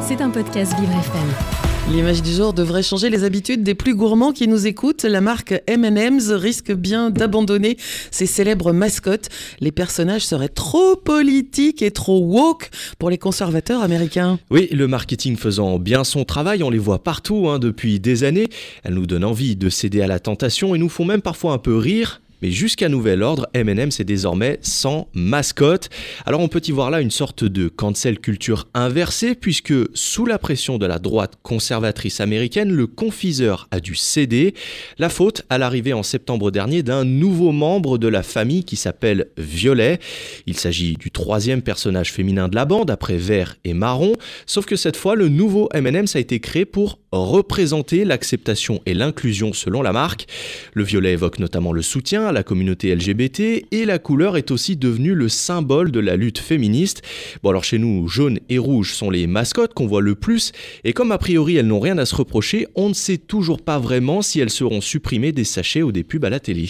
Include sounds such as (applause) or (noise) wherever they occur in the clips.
C'est un podcast Vivre FM. L'image du jour devrait changer les habitudes des plus gourmands qui nous écoutent. La marque M&M's risque bien d'abandonner ses célèbres mascottes. Les personnages seraient trop politiques et trop woke pour les conservateurs américains. Oui, le marketing faisant bien son travail, on les voit partout hein, depuis des années. Elles nous donnent envie de céder à la tentation et nous font même parfois un peu rire. Mais jusqu'à nouvel ordre, M&M c'est désormais sans mascotte. Alors on peut y voir là une sorte de cancel culture inversée puisque sous la pression de la droite conservatrice américaine, le confiseur a dû céder. La faute à l'arrivée en septembre dernier d'un nouveau membre de la famille qui s'appelle Violet. Il s'agit du troisième personnage féminin de la bande après Vert et Marron. Sauf que cette fois, le nouveau M&M a été créé pour représenter l'acceptation et l'inclusion selon la marque. Le violet évoque notamment le soutien à la communauté LGBT et la couleur est aussi devenue le symbole de la lutte féministe. Bon alors chez nous, jaune et rouge sont les mascottes qu'on voit le plus et comme a priori elles n'ont rien à se reprocher, on ne sait toujours pas vraiment si elles seront supprimées des sachets ou des pubs à la télé.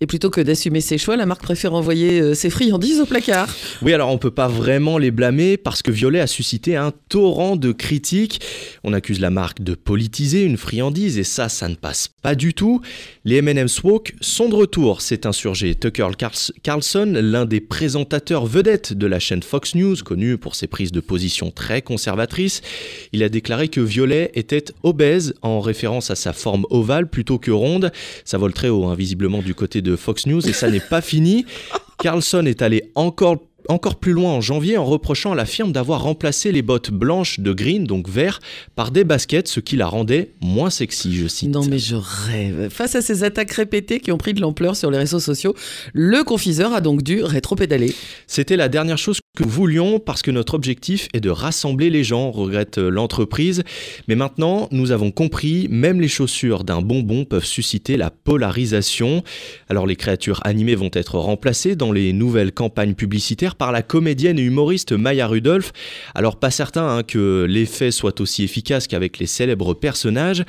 Et plutôt que d'assumer ses choix, la marque préfère envoyer euh, ses friandises au placard. Oui alors on peut pas vraiment les blâmer parce que Violet a suscité un torrent de critiques. On accuse la marque de politiser une friandise et ça, ça ne passe pas du tout. Les M&M's Walk sont de retour, c'est insurgé Tucker Carlson, l'un des présentateurs vedettes de la chaîne Fox News, connu pour ses prises de position très conservatrices. Il a déclaré que Violet était obèse en référence à sa forme ovale plutôt que ronde. Ça vole très haut, invisiblement hein, du côté de Fox News et ça n'est pas fini. (laughs) Carlson est allé encore encore plus loin en janvier en reprochant à la firme d'avoir remplacé les bottes blanches de green, donc vert, par des baskets, ce qui la rendait moins sexy, je cite. Non mais je rêve. Face à ces attaques répétées qui ont pris de l'ampleur sur les réseaux sociaux, le confiseur a donc dû rétro-pédaler. C'était la dernière chose que nous voulions parce que notre objectif est de rassembler les gens, regrette l'entreprise. Mais maintenant, nous avons compris, même les chaussures d'un bonbon peuvent susciter la polarisation. Alors les créatures animées vont être remplacées dans les nouvelles campagnes publicitaires par la comédienne et humoriste Maya Rudolph. Alors pas certain hein, que l'effet soit aussi efficace qu'avec les célèbres personnages,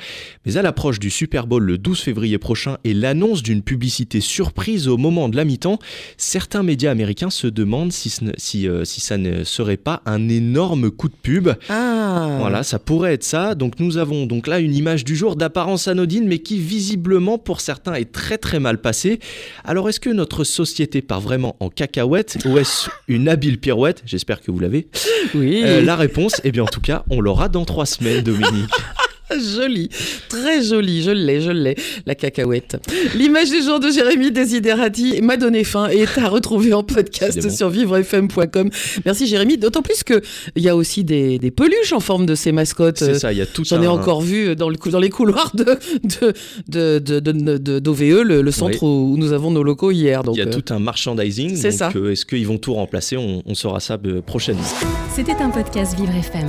mais à l'approche du Super Bowl le 12 février prochain et l'annonce d'une publicité surprise au moment de la mi-temps, certains médias américains se demandent si, si, euh, si, ça ne serait pas un énorme coup de pub. Ah. Voilà, ça pourrait être ça. Donc nous avons donc là une image du jour d'apparence anodine, mais qui visiblement pour certains est très très mal passée. Alors est-ce que notre société part vraiment en cacahuète ou est-ce une habile pirouette J'espère que vous l'avez. Oui. Euh, la réponse, eh bien en tout cas, on l'aura dans trois semaines, Dominique. (laughs) (laughs) Joli, très joli, je l'ai, je l'ai, la cacahuète. L'image du jour de Jérémy Desiderati m'a donné faim et est à retrouver en podcast sur vivrefm.com. Merci Jérémy, d'autant plus que il y a aussi des, des peluches en forme de ces mascottes. C'est ça, il y a tout J'en ai un- encore vu dans, le, cou- dans les couloirs de, de, de, de, de- de- d'OVE, le, le centre où nous avons nos locaux hier. Donc, Il y a euh, tout un merchandising. c'est donc, ça. euh, Est-ce qu'ils vont tout remplacer? On, on saura ça euh, prochainement. C'était un podcast Vivre FM.